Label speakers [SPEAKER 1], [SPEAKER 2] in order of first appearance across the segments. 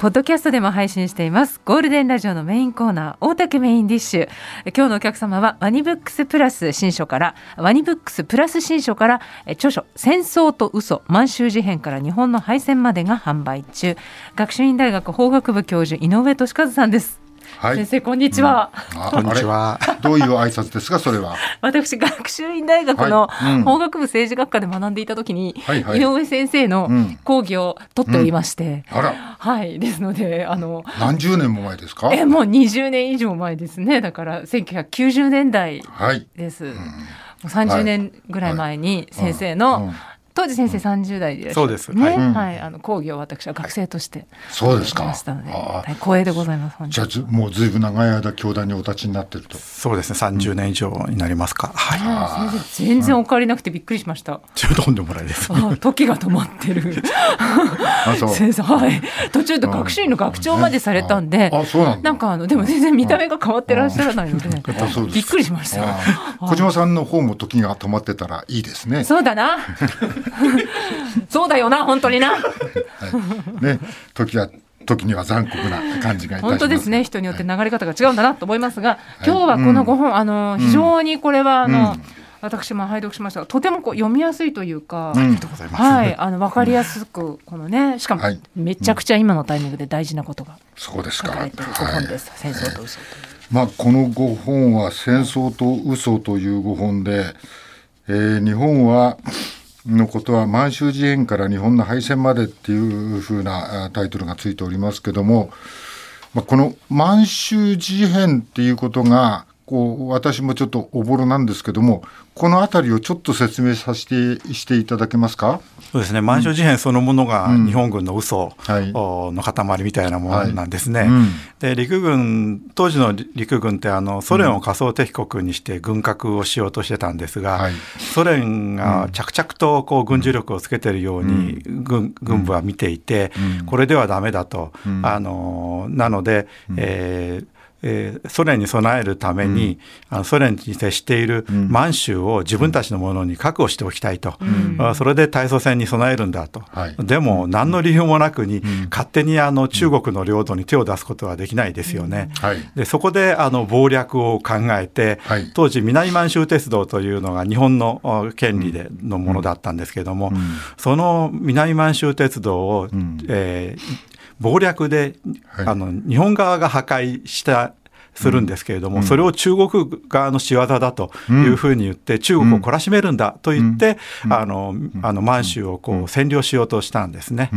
[SPEAKER 1] ポッドキャストでも配信しています。ゴールデンラジオのメインコーナー大竹メインディッシュ。今日のお客様はワニブックスプラス新書からワニブックスプラス新書から著書戦争と嘘満州事変から日本の敗戦までが販売中。学習院大学法学部教授井上俊和さんです。はい、先生こんにちは、
[SPEAKER 2] うん、こんにちは。
[SPEAKER 3] どういう挨拶ですか？それは。
[SPEAKER 1] 私学習院大学の法学部政治学科で学んでいた時に、はいはい、井上先生の講義を取っておりまして、うん、あら。はい。ですのであの
[SPEAKER 3] 何十年も前ですか？
[SPEAKER 1] えもう20年以上前ですね。だから1990年代です。はい、もう30年ぐらい前に先生の当時先生三十代でいらっしゃる、ね、そうです、はい、はい、あの講義を私は学生として
[SPEAKER 3] そうですか。
[SPEAKER 1] したので光栄でございます
[SPEAKER 3] じゃあもうずいぶん長い間教団にお立ちになってると。
[SPEAKER 2] そうですね。三十年以上になりますか、うん、
[SPEAKER 1] はい、先生全然お変わりなくてびっくりしました、
[SPEAKER 2] うん、とんでもないです。
[SPEAKER 1] 時が止まってる。先生はい。途中で学習院の学長までされたんで、あそうなんなんかあのでも全然見た目が変わってらっしゃらないので、びっくりしました。
[SPEAKER 3] 小島さんの方も時が止まってたらいいですね。
[SPEAKER 1] そうだな そうだよな本当にな、はい、
[SPEAKER 3] ね時は時には残酷な感じが
[SPEAKER 1] 本当ですね人によって流れ方が違うんだなと思いますが、はい、今日はこの5本、うん、あの非常にこれはあの、うん。私も拝読しましたがとてもこう読みやすいというか。はい、あの分かりやすくこのね、しかもめちゃくちゃ今のタイミングで大事なことが
[SPEAKER 3] そうですか。
[SPEAKER 1] 書かれてる5本です。戦争と嘘と
[SPEAKER 3] まあこの5本は戦争と嘘という5本で、えー、日本はのことは満州事変から日本の敗戦までっていうふうなタイトルがついておりますけども、まあ、この満州事変っていうことがこう私もちょっとおぼろなんですけどもこの辺りをちょっと説明させてしていただけますか？
[SPEAKER 2] そうですね。満州事変そのものが日本軍の嘘の塊みたいなものなんですね。はい。うん、で陸軍当時の陸軍ってあのソ連を仮想敵国にして軍拡をしようとしてたんですが、はい、ソ連が着々とこう軍事力をつけてるように軍軍部は見ていて、これではだめだと。あのなので、えーえー、ソ連に備えるために、うん、あのソ連に接している満州を自分たちのものに確保しておきたいと、うん、それで対ソ戦に備えるんだと、はい、でも何の理由もなくに、うん、勝手にあの中国の領土に手を出すことはできないですよね。はい、でそこであの謀略を考えて、はい、当時南満州鉄道というのが日本の権利でのものだったんですけれども、その南満州鉄道を、えー、謀略で、はい、あの日本側が破壊したするんですけれども、うん、それを中国側の仕業だというふうに言って、中国を懲らしめるんだと言って、あのあの満州をこう占領しようとしたんですね。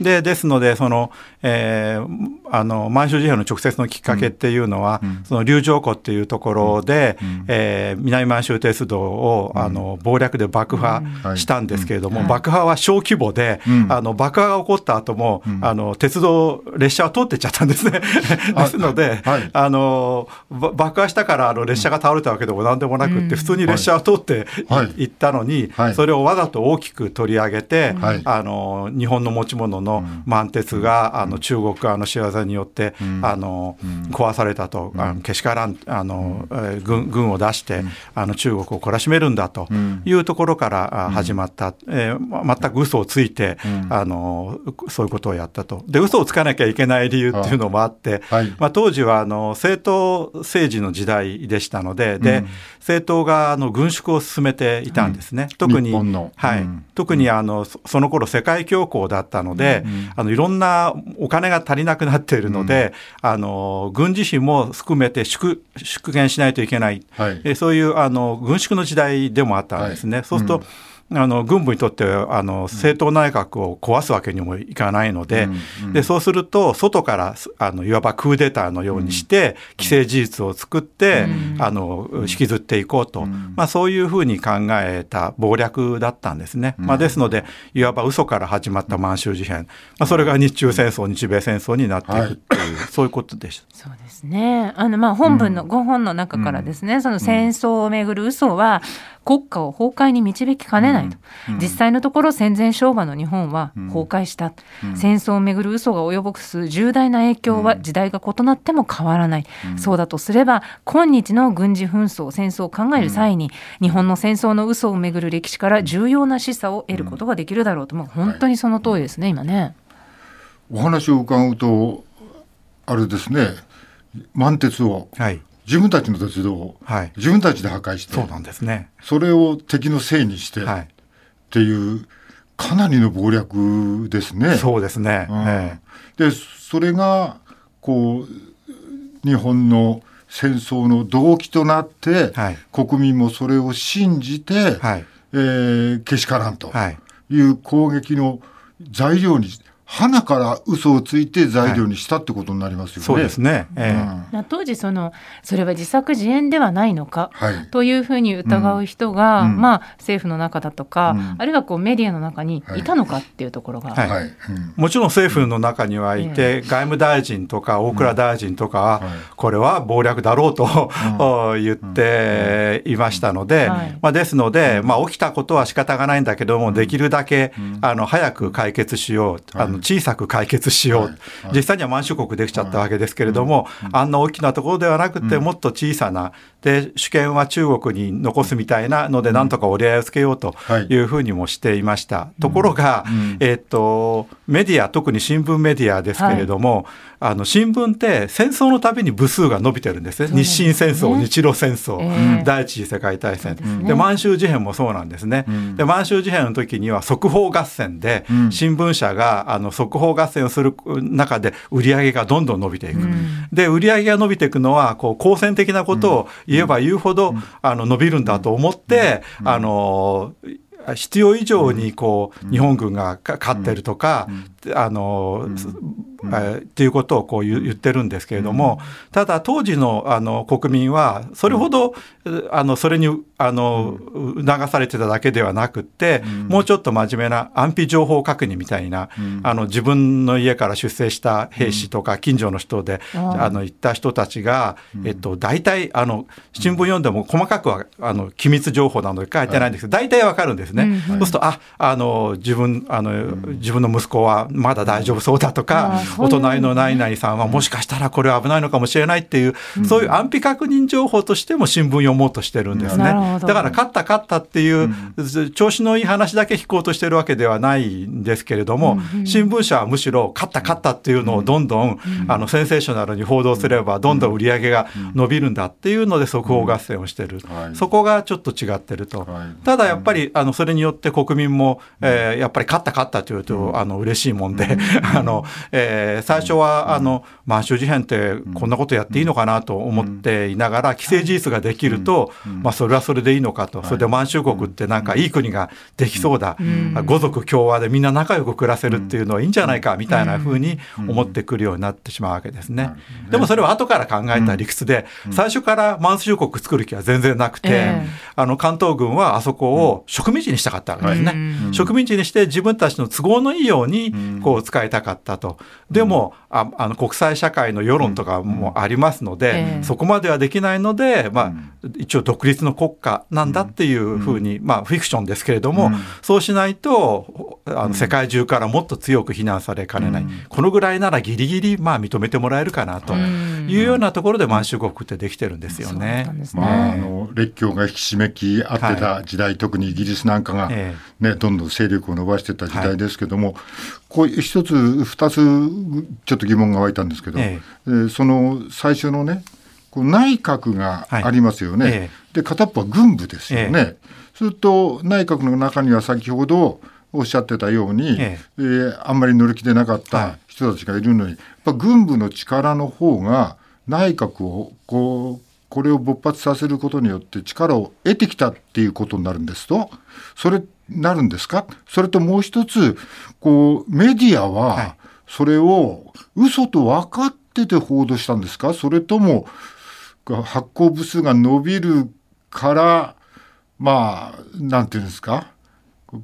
[SPEAKER 2] でですのでその、えー、あの満州事変の直接のきっかけっていうのは、うん、その龍城湖っていうところで、うん、えー、南満州鉄道を、あの謀略で爆破したんですけれども、爆破は小規模で、あの爆破が起こった後も、あの鉄道列車は通ってっちゃったんですね。ですので、はい、あの爆破したからあの列車が倒れたわけでも何でもなくって、普通に列車は通ってい、ったのに、それをわざと大きく取り上げて、あの日本の持ち物のの満鉄が、あの中国側の仕業によって、あの壊されたと、あのけしからんあの、軍軍を出して、あの中国を懲らしめるんだというところから始まった、えー、全く嘘をついて、あのそういうことをやったと。で嘘をつかなきゃいけない理由っていうのもあって、まあ、当時はあの政党政治の時代でしたのでで、政党があの軍縮を進めていたんですね。特に、はい、特にあのその頃世界恐慌だったので、あのいろんなお金が足りなくなっているので、あの軍事費も含めて縮縮減しないといけない、はい、そういうあの軍縮の時代でもあったんですね。そうすると、あの軍部にとってあの政党内閣を壊すわけにもいかないのでうんうん、でそうすると外からあのいわばクーデターのようにして、既成事実を作って、うん、あの引きずっていこうと、うん、まあ、そういうふうに考えた謀略だったんですね。まあ、ですのでいわば嘘から始まった満州事変、まあ、それが日中戦争日米戦争になっていくっていう、はい、そういうことでした。
[SPEAKER 1] そうですね。あのまあ本文の5本の中からですね、その戦争をめぐる嘘は国家を崩壊に導きかねないと、うん、実際のところ戦前昭和の日本は崩壊した、うん、戦争をめぐる嘘が及ぼす重大な影響は時代が異なっても変わらない、うん、そうだとすれば今日の軍事紛争戦争を考える際に、日本の戦争の嘘をめぐる歴史から重要な示唆を得ることができるだろうと、もう本当にその通りですね、今ね。
[SPEAKER 3] お話を伺うとあれですね。満鉄を、はい、自分たちの鉄道を、はい、自分たちで破壊して
[SPEAKER 2] そうなんですね。
[SPEAKER 3] それを敵のせいにして、はい、っていうかなりの謀略ですね。
[SPEAKER 2] そうですね、うん。え
[SPEAKER 3] でそれがこう日本の戦争の動機となって、はい、国民もそれを信じて、はい、えー、けしからんという攻撃の材料に花から嘘をついて材料にしたってことになりますよね。
[SPEAKER 2] そうですね。え
[SPEAKER 1] ー、当時そのそれは自作自演ではないのか、はい、というふうに疑う人が、うん、まあ政府の中だとか、うん、あるいはこうメディアの中にいたのかっていうところが、はい。はい、
[SPEAKER 2] もちろん政府の中にはいて、えー、外務大臣とか大蔵大臣とかは、これは謀略だろうと、言っていましたので、まあですので、まあ起きたことは仕方がないんだけども、できるだけ、あの早く解決しよう。あの小さく解決しよう、実際には満州国できちゃったわけですけれども、あんな大きなところではなくて、もっと小さな、で主権は中国に残すみたいなので、なんとか折り合いをつけようとい。うふうにもしていました。ところが、えっと、メディア、特に新聞メディアですけれども、あの新聞って戦争のたびに部数が伸びてるんですね、日清戦争、日露戦争、えー、第一次世界大戦、で満州事変もそうなんですね、うん、で満州事変の時には速報合戦で、新聞社があの速報合戦をする中で売り上げがどんどん伸びていく、うん、で売り上げが伸びていくのはこう好戦的なことを言えば言うほど、あの伸びるんだと思って、あの必要以上にこう、日本軍が勝ってるとか、あの、えっていうことをこう言ってるんですけれども、ただ当時のあの国民はそれほど、あのそれにあの促されてただけではなくって、もうちょっと真面目な安否情報確認みたいな、あの自分の家から出征した兵士とか近所の人で、あの行った人たちが、えっと、大体あの新聞読んでも細かくはあの機密情報なので書いてないんですけど、大体わかるんですね。そうするとああの自分あの自分の息子はまだ大丈夫そうだとか、お隣の何々さんはもしかしたらこれは危ないのかもしれないっていう、そういう安否確認情報としても新聞読もうとしてるんですね。だから勝った勝ったっていう、調子のいい話だけ聞こうとしてるわけではないんですけれども、新聞社はむしろ勝った勝ったっていうのをどんどん、あのセンセーショナルに報道すればどんどん売り上げが伸びるんだっていうので速報合戦をしてる、そこがちょっと違ってると。ただやっぱりあのそれによって国民も、えー、やっぱり勝った勝ったというと、あの嬉しいもんで、あの、えー、最初はあの満州事変ってこんなことやっていいのかなと思っていながら既成事実ができると、まあ、それはそれでいいのかと。それで満州国ってなんかいい国ができそうだ、五族共和でみんな仲良く暮らせるっていうのはいいんじゃないかみたいなふうに思ってくるようになってしまうわけですね。でもそれは後から考えた理屈で最初から満州国作る気は全然なくて、あの関東軍はあそこを植民地にしたかったわけですね。植民地にして自分たちの都合のいいようにこう使いたかったと。でもああの国際社会の世論とかもありますので、そこまではできないので、まあ、一応独立の国家なんだっていうふうに、まあ、フィクションですけれども、そうしないとあの世界中からもっと強く非難されかねない、このぐらいならギリギリ、まあ、認めてもらえるかなというようなところで満州国ってできてるんですよね。
[SPEAKER 3] まあ、あの列強が引き締めき合ってた時代、はい、特にイギリスなんかがね、ねどんどん勢力を伸ばしてた時代ですけども、はい、こう一つ二つちょっと疑問が湧いたんですけど、ええ。その最初のねこう内閣がありますよね、はいえ、で片っぽは軍部ですよね、すると内閣の中には先ほどおっしゃってたように、ええ。ー、あんまり乗り気でなかった人たちがいるのに、やっぱ軍部の力の方が内閣をこうこれを勃発させることによって力を得てきたっていうことになるんですと。それなるんですか？それともう一つこうメディアはそれを嘘と分かってて報道したんですか？それとも発行部数が伸びるからまあなんていうんですか？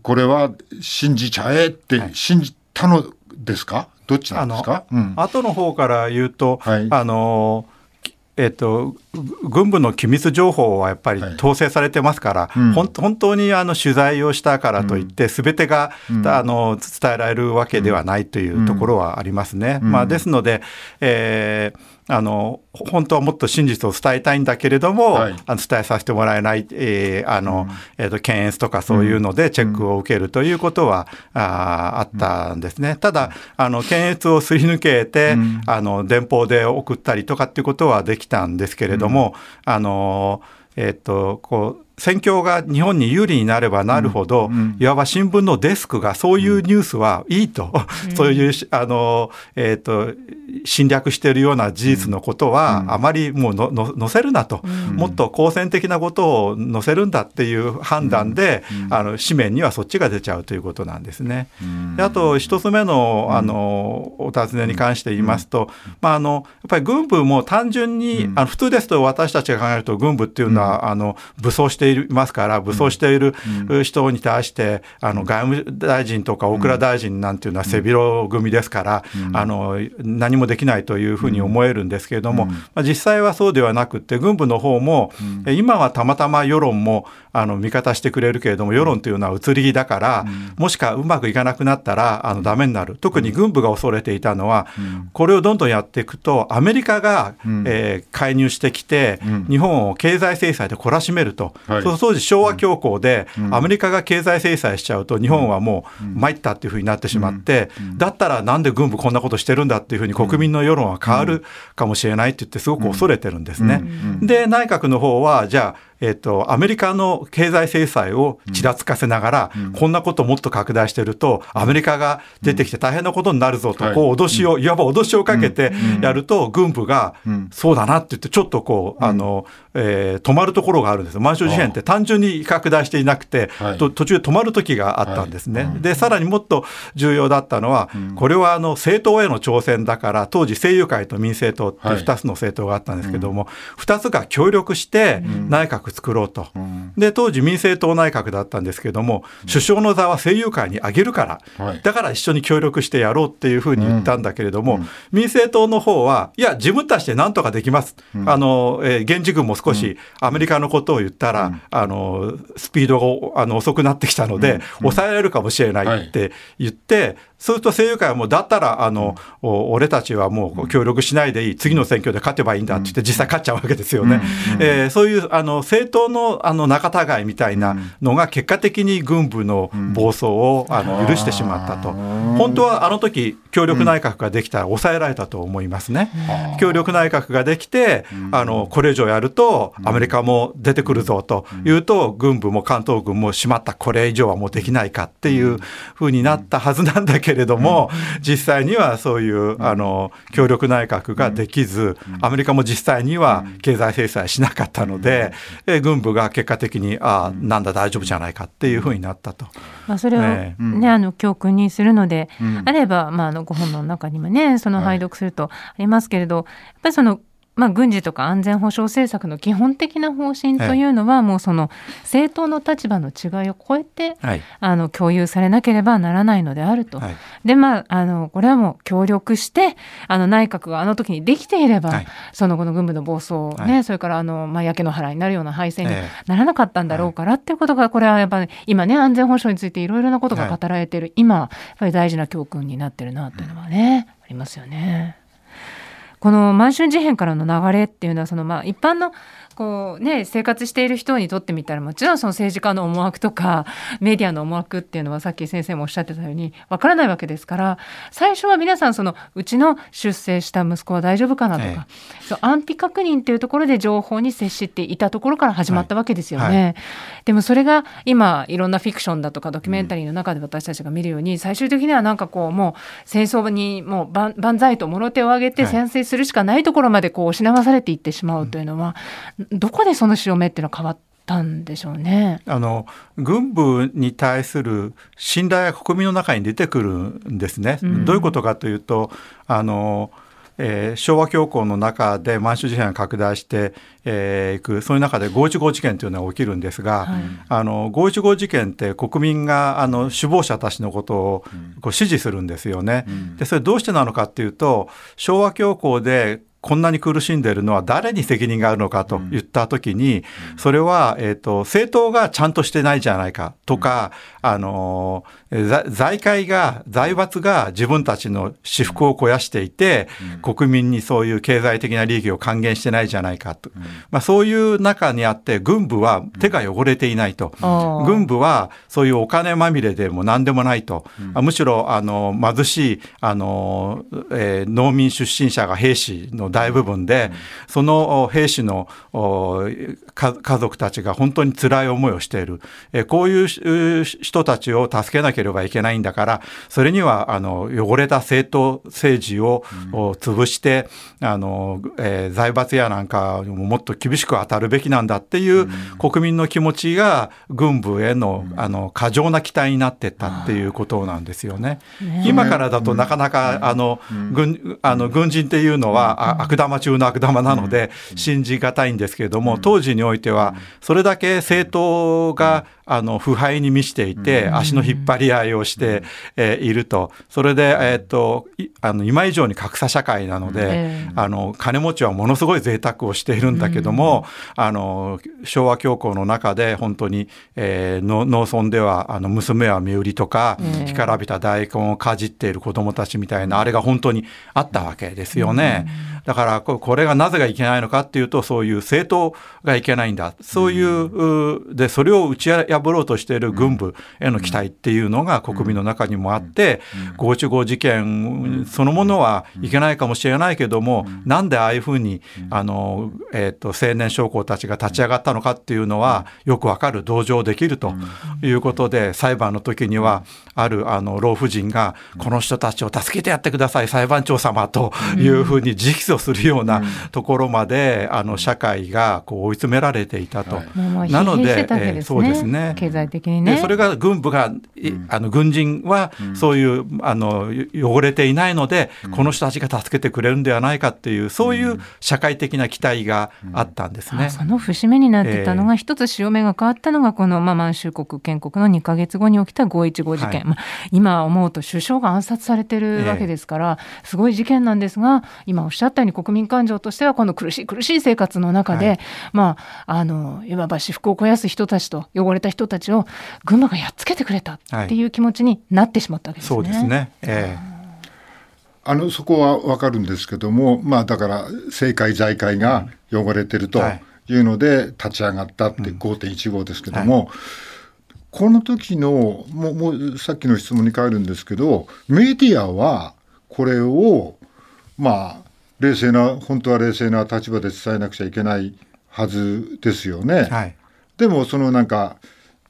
[SPEAKER 3] これは信じちゃえって信じたのですか、どっちなんですか、
[SPEAKER 2] うん、後の方から言うと、はい、あのえっと、軍部の機密情報はやっぱり統制されてますから、はいうん、本当にあの取材をしたからといって、す、べ、てが、うん、あの伝えられるわけではないというところはありますね。まあ、ですので、えーあの本当はもっと真実を伝えたいんだけれども、はい、あの伝えさせてもらえない、えーあのえーと、検閲とかそういうのでチェックを受けるということは、うん、ああったんですね。ただあの検閲をすり抜けて、うん、あの電報で送ったりとかっていうことはできたんですけれども、うん、あのえっ、ー、とこう戦況が日本に有利になればなるほど、うん、いわば新聞のデスクがそういうニュースはいいと、うん、そういうあの、えーと、侵略しているような事実のことは、あまりもうのの載せるなと、もっと好戦的なことを載せるんだっていう判断で、あの紙面にはそっちが出ちゃうということなんですね。であと一つ目のあのお尋ねに関して言いますと、まあ、あのやっぱり軍部も単純に、あの普通ですと私たちが考えると軍部っていうのは、あの武装してしていますから武装している人に対してあの外務大臣とか大蔵大臣なんていうのは背広組ですからあの何もできないというふうに思えるんですけれども、まあ、実際はそうではなくて軍部の方も今はたまたま世論もあの味方してくれるけれども世論というのは移り気だから、もしかうまくいかなくなったらあのダメになる。特に軍部が恐れていたのは、これをどんどんやっていくとアメリカが、えー、介入してきて、日本を経済制裁で懲らしめると、はい、そ当時昭和恐慌で、アメリカが経済制裁しちゃうと日本はもう参ったっていうふうになってしまって、だったらなんで軍部こんなことしてるんだっていうふうに国民の世論は変わるかもしれないって言ってすごく恐れてるんですね。で内閣の方はじゃあえっと、アメリカの経済制裁をちらつかせながら、うん、こんなことをもっと拡大してると、アメリカが出てきて大変なことになるぞと、こう脅しを、いわば脅しをかけてやると、軍部が、そうだなって言って、ちょっとこう、あの、えー、止まるところがあるんです満州事変って単純に拡大していなくて、途中で止まる時があったんですね。で、さらにもっと重要だったのは、これはあの政党への挑戦だから、当時政友会と民政党って2つの政党があったんですけども、2つが協力して内閣作ろうと、うん、で当時民政党内閣だったんですけども、うん、首相の座は政友会にあげるから、はい、だから一緒に協力してやろうっていうふうに言ったんだけれども、うん、民政党の方はいや自分たちで何とかできます、あのえー、現地軍も少しアメリカのことを言ったら、あのスピードがあの遅くなってきたので、抑えられるかもしれないって言って、そうすると政友会はもうだったらあの、うん、俺たちはもう協力しないでいい次の選挙で勝てばいいんだって言って実際勝っちゃうわけですよね。うん、えー、そういうあの政党のあの仲違いみたいなのが結果的に軍部の暴走をあの許してしまったと。本当はあの時協力内閣ができたら抑えられたと思いますね。協力内閣ができてあのこれ以上やるとアメリカも出てくるぞというと軍部も関東軍もしまったこれ以上はもうできないかっていうふうになったはずなんだけれども、実際にはそういうあの協力内閣ができず、アメリカも実際には経済制裁しなかったので、え軍部が結果的に、ああ、なんだ、大丈夫じゃないかっていうふうになったと。
[SPEAKER 1] まあ、それをね、ねあの教訓にするので、あれば、まあ、あのご本の中にもね、その拝読するとありますけれど、やっぱりそのまあ、軍事とか安全保障政策の基本的な方針というのは、もうその政党の立場の違いを超えて、はい、あの共有されなければならないのであると。はい、でまああのこれはもう協力してあの内閣があの時にできていれば、はい、その後の軍部の暴走ね、それからあの、まあ、焼け野原になるような敗戦にならなかったんだろうからっていうことがこれはやっぱり、今ね安全保障についていろいろなことが語られている、今やっぱり大事な教訓になってるなというのはね、ありますよね。この満州事変からの流れっていうのはそのまあ一般のこうね生活している人にとってみたらもちろんその政治家の思惑とかメディアの思惑っていうのはさっき先生もおっしゃってたようにわからないわけですから最初は皆さんそのうちの出生した息子は大丈夫かなとか、ええ、そう安否確認っていうところで情報に接していたところから始まったわけですよね。はい。はい、でもそれが今いろんなフィクションだとかドキュメンタリーの中で私たちが見るように、うん、最終的にはなんかこうもう戦争にもう万歳ともろ手を挙げて先制するしかないところまでこう押し流されていってしまうというのは、どこでその潮目っていうのは変わったんでしょうね。
[SPEAKER 2] あの軍部に対する信頼が国民の中に出てくるんですね。うん、どういうことかというとあのえー、昭和恐慌の中で満州事変が拡大してい、えー、くそういう中で五一五事件というのが起きるんですが、はい、あの五一五事件って国民があの首謀者たちのことをこう支持するんですよね。うん、でそれどうしてなのかっていうと昭和恐慌でこんなに苦しんでいるのは誰に責任があるのかと言ったときに、それは、えーと、政党がちゃんとしてないじゃないかとか、あの財界が財閥が自分たちの私腹を肥やしていて、国民にそういう経済的な利益を還元してないじゃないかと、まあ、そういう中にあって軍部は手が汚れていないと、軍部はそういうお金まみれでも何でもないと、むしろあの貧しいあの、えー、農民出身者が兵士の大部分で、その兵士の家族たちが本当に辛い思いをしている、えー、こういう人たちを助けなければいけないんだからそれにはあの汚れた政党政治を、潰してあの、えー、財閥やなんかももっと厳しく当たるべきなんだっていう国民の気持ちが軍部へのあの過剰な期待になってったっていうことなんですよね。今からだとなかなかあの軍あの軍人っていうのは悪玉中の悪玉なので信じがたいんですけれども当時においてはそれだけ政党があの腐敗に満ちていて、足の引っ張り合いをして、えいると、それで、えー、っとあの今以上に格差社会なので、あの金持ちはものすごい贅沢をしているんだけども、あの昭和恐慌の中で本当に、えー、農村ではあの娘は身売りとか、干からびた大根をかじっている子どもたちみたいなあれが本当にあったわけですよね。だからこれがなぜがいけないのかっていうとそういう政党がいけないんだ。そういうでそれを打ち破ろうとしている軍部への期待っていうのが国民の中にもあって515事件そのものはいけないかもしれないけどもなんでああいうふうにあの、えー、と青年将校たちが立ち上がったのかっていうのはよくわかる同情できるということで裁判の時にはあるあの老婦人がこの人たちを助けてやってください裁判長様というふうに直訴をするようなところまで、あの社会がこう追い詰められていたと。
[SPEAKER 1] はい、なので、えそうですね経済的にね。
[SPEAKER 2] それが軍部が、あの軍人はそういう、あの汚れていないので、この人たちが助けてくれるんではないかっていうそういう社会的な期待があったんですね。
[SPEAKER 1] その節目になってたのが、一つ潮目が変わったのがこの、まあ、満州国建国の2か月後に起きた515事件、はい、まあ、今思うと首相が暗殺されてるわけですから、すごい事件なんですが今おっしゃったように国民感情としてはこの苦しい苦しい生活の中で、はい、まああのいわば私腹を肥やす人たちと汚れた人たちを群馬がやっつけてくれたっていう気持ちになってしまったわけですね。
[SPEAKER 2] そうですね、え
[SPEAKER 3] ーあのそこは分かるんですけども、まあ、だから政界財界が汚れてるとい。うので立ち上がったって5.15ですけども、この時のもうもうさっきの質問に変えるんですけどメディアはこれをまあ冷静な本当は冷静な立場で伝えなくちゃいけないはずですよね。はい、でもそのなんか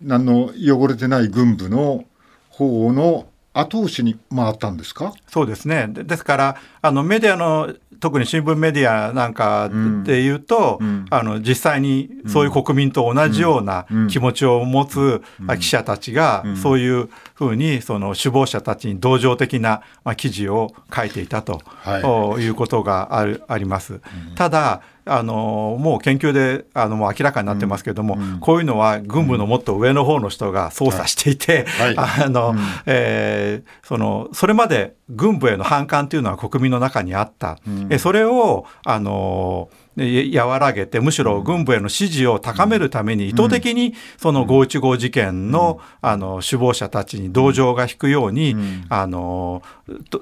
[SPEAKER 3] 何の汚れてない軍部の方の後押しに回ったんですか？
[SPEAKER 2] そうですね。ですからあのメディアの特に新聞メディアなんかでいうと、うん、あの実際にそういう国民と同じような気持ちを持つ記者たちが、そういうふうにその首謀者たちに同情的な、まあ、記事を書いていたと、はい、いうことがあるあります。ただあのもう研究であのもう明らかになってますけれども、うん、こういうのは軍部のもっと上の方の人が操作していて、あの、えそのそれまで軍部への反感というのは国民の中にあった、うん、えそれをあの和らげてむしろ軍部への支持を高めるために意図的にその515事件のあの首謀者たちに同情が引くようにあの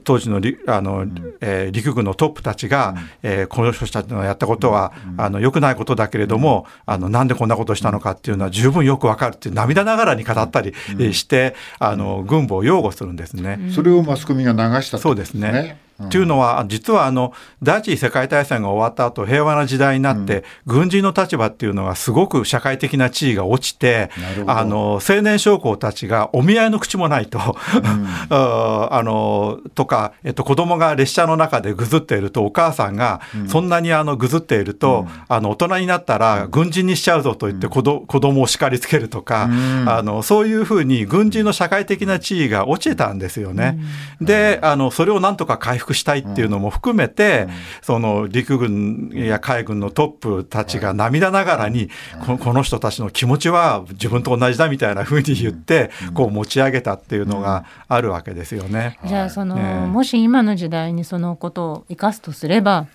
[SPEAKER 2] 当時のあの、えー、陸軍のトップたちが、えー、この人たちのやったことはあの良くないことだけれどもあのなんでこんなことしたのかっていうのは十分よくわかるって涙ながらに語ったりしてあの軍部を擁護するんですね。
[SPEAKER 3] それをマスコミが流した、
[SPEAKER 2] そうですね。っていうのは実はあの第一次世界大戦が終わった後平和な時代になって、うん、軍人の立場っていうのがすごく社会的な地位が落ちてあの青年将校たちがお見合いの口もないと、うん、あのとか、えっと、子供が列車の中でぐずっているとお母さんが、そんなにあのぐずっていると、あの大人になったら軍人にしちゃうぞと言って子ど子供を叱りつけるとか、あのそういうふうに軍人の社会的な地位が落ちたんですよね。であのそれをなんとか回復したいっていうのも含めて、その陸軍や海軍のトップたちが涙ながらに、この人たちの気持ちは自分と同じだみたいなふうに言って、こう持ち上げたっていうのがあるわけですよね。
[SPEAKER 1] じゃあその、もし今の時代にそのことを生かすとすれば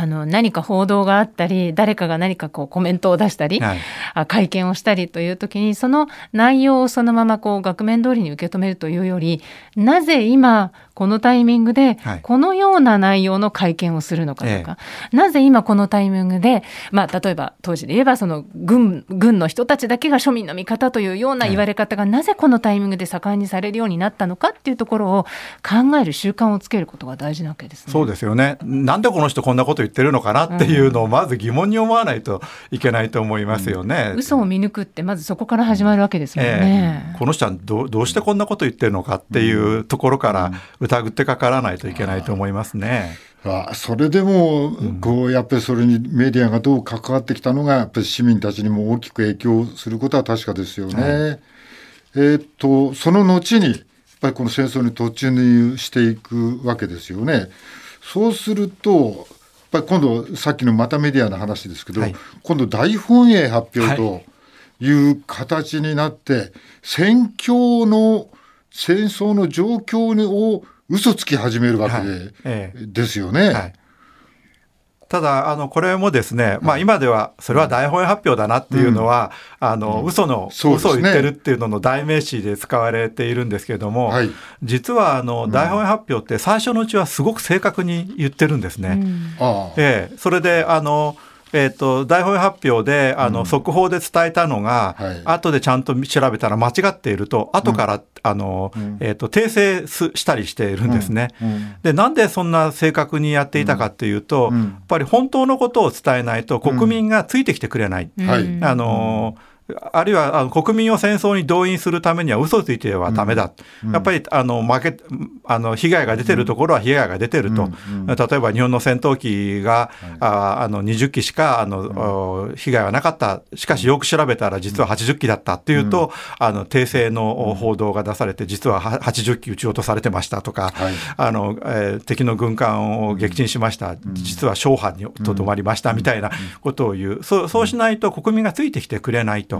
[SPEAKER 1] あの何か報道があったり誰かが何かこうコメントを出したり、はい、会見をしたりという時にその内容をそのままこう額面通りに受け止めるというよりなぜ今このタイミングでこのような内容の会見をするのかとか、はい、なぜ今このタイミングで、まあ、例えば当時で言えばその軍軍の人たちだけが庶民の味方というような言われ方がなぜこのタイミングで盛んにされるようになったのかっていうところを考える習慣をつけることが大事なわけですね。
[SPEAKER 2] そうですよね。なんでこの人こんなこと言ってるのかなっていうのをまず疑問に思わないといけないと思いますよね。
[SPEAKER 1] うん、嘘を見抜くってまずそこから始まるわけですもんね。
[SPEAKER 2] えー、この人はどどうしてこんなこと言ってるのかっていうところから疑ってかからないといけないと思いますね。
[SPEAKER 3] あそれでも、こうやっぱりそれにメディアがどう関わってきたのがやっぱり市民たちにも大きく影響することは確かですよね。はい、えっとその後にやっぱりこの戦争に突入していくわけですよね。そうするとぱり今度さっきのまたメディアの話ですけど、はい、今度大本営発表とい。う形になって、はい、戦況の戦争の状況を嘘つき始めるわけですよね。はい
[SPEAKER 2] ただ、あの、これもですね、まあ今では、それは大本営発表だなっていうのは、うん、あの、嘘の、うん、嘘を言ってるっていうのの代名詞で使われているんですけれども、はい、実は、あの、大本営発表って最初のうちはすごく正確に言ってるんですね。うん、ええ、それで、あの、えーと、大本営発表であの、うん、速報で伝えたのが、はい、後でちゃんと調べたら間違っていると後から、うん、あの、うん、えーと、訂正したりしているんですね。でなんでそんな正確にやっていたかっていうと、やっぱり本当のことを伝えないと国民がついてきてくれない。あのあるいはあの国民を戦争に動員するためには嘘ついてはだめだ、うん、やっぱりあの負けあの被害が出てるところは被害が出てると、うん例えば日本の戦闘機が、ああの20機しかあの、被害はなかった、しかしよく調べたら実は80機だったっていうと、あの訂正の報道が出されて、実は80機撃ち落とされてましたとか、はい、あのえー、敵の軍艦を撃沈しました、実は勝敗にとどまりましたみたいなことを言う、そうそうしないと国民がついてきてくれないと。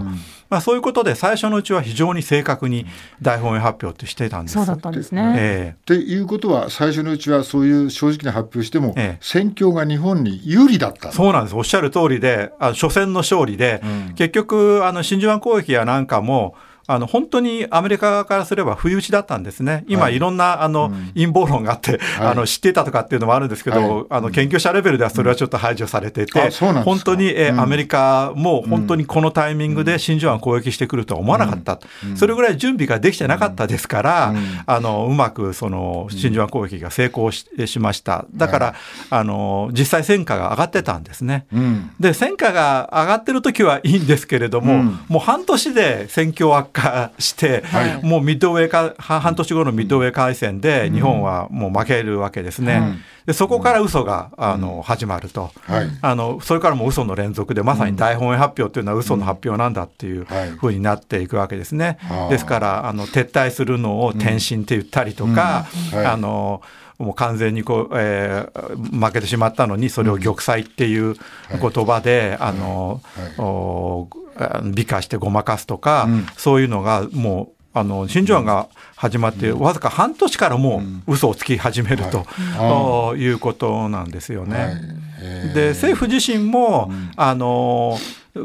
[SPEAKER 2] まあ、そういうことで最初のうちは非常に正確に大本営発表ってしてたんです。
[SPEAKER 1] そうだったんですね。
[SPEAKER 3] えー、っていうことは最初のうちはそういう正直な発表しても、えー、戦況が日本に有利だった。
[SPEAKER 2] そうなんです。おっしゃる通りであ初戦の勝利で、うん、結局あの真珠湾攻撃やなんかもあの本当にアメリカ側からすれば不意打ちだったんですね、今、い、ろんなあの、陰謀論があって、あの知っていたとかっていうのもあるんですけど、あの研究者レベルではそれはちょっと排除されてて、本当に、えアメリカも本当にこのタイミングで真珠湾攻撃してくるとは思わなかった、それぐらい準備ができてなかったですから、あのうまくその真珠湾攻撃が成功ししました、だから、あの実際、戦果が上がってたんですね。で戦果が上がってる時はいいんですけれども、もう半年で戦況悪化化して、はい、もうミッドウェーか半年後のミッドウェー海戦で日本はもう負けるわけですね。でそこから嘘があの始まると、はい、あのそれからも嘘の連続でまさに大本営発表というのは嘘の発表なんだっていうふうになっていくわけですね。ですからあの撤退するのを転進って言ったりとか、あのもう完全にこう、えー、負けてしまったのにそれを玉砕っていう言葉で、あの、美化してごまかすとか、うん、そういうのがもうあの真珠湾が始まって、わずか半年からもう嘘をつき始めると、はい、い。うことなんですよね。はい、で政府自身も、あの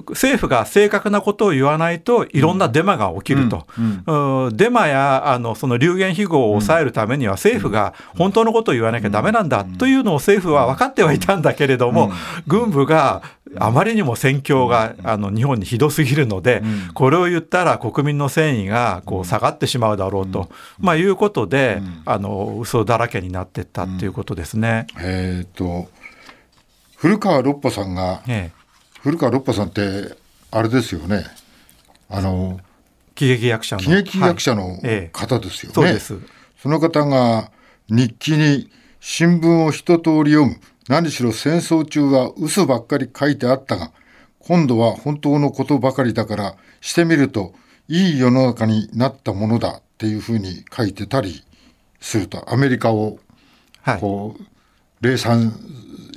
[SPEAKER 2] 政府が正確なことを言わないといろんなデマが起きると、うんうん、デマやあのその流言飛語を抑えるためには政府が本当のことを言わなきゃだめなんだというのを政府は分かってはいたんだけれども、軍部があまりにも戦況があの日本にひどすぎるので、これを言ったら国民の戦意がこう下がってしまうだろうと、まあ、いうことで、あの嘘だらけになっていったっていうことですね。
[SPEAKER 3] えーと古川六波さんが、ええ古川六波さんってあれですよね。あの
[SPEAKER 2] 喜劇役者
[SPEAKER 3] の。喜劇役者の方ですよね、
[SPEAKER 2] はいええ、そ
[SPEAKER 3] その方が日記に新聞を一通り読む。何しろ戦争中は嘘ばっかり書いてあったが今度は本当のことばかりだからしてみるといい世の中になったものだっていうふうに書いてたりすると。アメリカをこう、はい、礼賛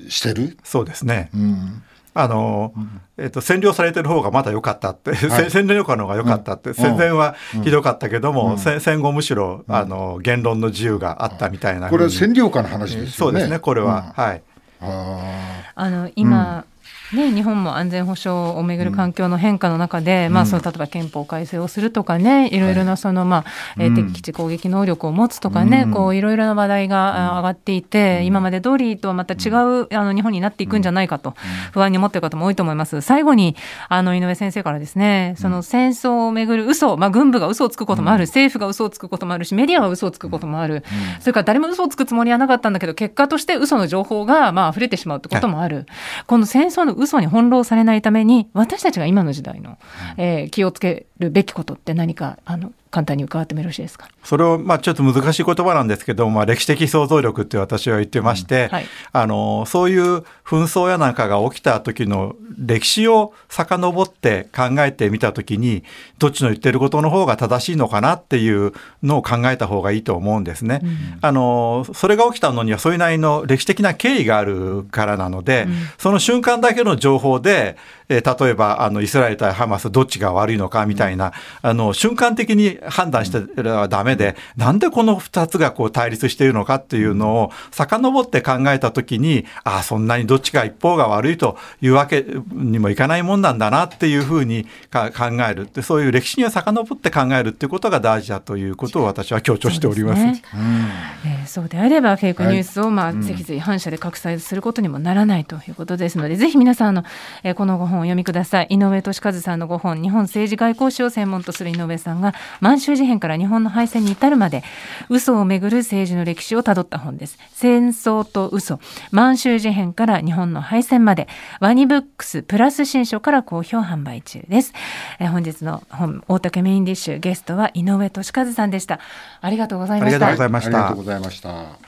[SPEAKER 3] してる。
[SPEAKER 2] そうですね、うんあの、えっと、占領されてる方がまだ良かったって、はい、占領下の方が良かったって、戦前はひどかったけども、うん、戦後むしろ、あの言論の自由があったみたいな
[SPEAKER 3] これは占領下の話ですよね。
[SPEAKER 2] そうですねこれは、はい。
[SPEAKER 1] あの今、うんね、日本も安全保障をめぐる環境の変化の中で、うん、まあ、その例えば憲法改正をするとかね、い。ろいろなその、まあ、はい、敵基地攻撃能力を持つとかね、うん、こういろいろな話題が上がっていて、うん、今まで通りとはまた違うあの日本になっていくんじゃないかと、不安に思っている方も多いと思います。最後にあの井上先生からですね、その戦争をめぐる嘘、まあ、軍部が嘘をつくこともある、政府が嘘をつくこともあるし、メディアが嘘をつくこともある、それから誰も嘘をつくつもりはなかったんだけど、結果として嘘の情報がまあ溢れてしまうってこともある。この戦争の嘘に翻弄されないために私たちが今の時代の、えー、気をつけるべきことって何かあの簡単に伺ってもよろしいですか？
[SPEAKER 2] それを、まあ、ちょっと難しい言葉なんですけど、まあ、歴史的想像力って私は言ってまして、うんはい、あのそういう紛争やなんかが起きた時の歴史を遡って考えてみた時にどっちの言ってることの方が正しいのかなっていうのを考えた方がいいと思うんですね。うん、あのそれが起きたのにはそれなりの歴史的な経緯があるからなので、うん、その瞬間だけの情報で、えー、例えばあのイスラエル対ハマスどっちが悪いのかみたいな、あの瞬間的に判断してはダメで、なんでこの2つがこう対立しているのかっていうのを遡って考えたときに、ああ、そんなにどっちか一方が悪いというわけにもいかないもんなんだなっていうふうに考える。で、そういう歴史には遡って考えるっていうことが大事だということを私は強調しております。そう、ね。
[SPEAKER 1] うん、えー、そうであれば、フェイクニュースを、まあ、脊髄反射で拡散することにもならないということですので、ぜひ皆さんの、えー、このご本をお読みください。井上俊和さんのご本、日本政治外交史を専門とする井上さんが、満州事変から日本の敗戦に至るまで嘘をめぐる政治の歴史をたどった本です。戦争と嘘。満州事変から日本の敗戦まで。ワニブックスプラス新書から好評販売中です。え本日の本大竹メインディッシュゲストは井上俊和さんでした。ありがとうございました。ありがとうございました。
[SPEAKER 3] ありがとうございました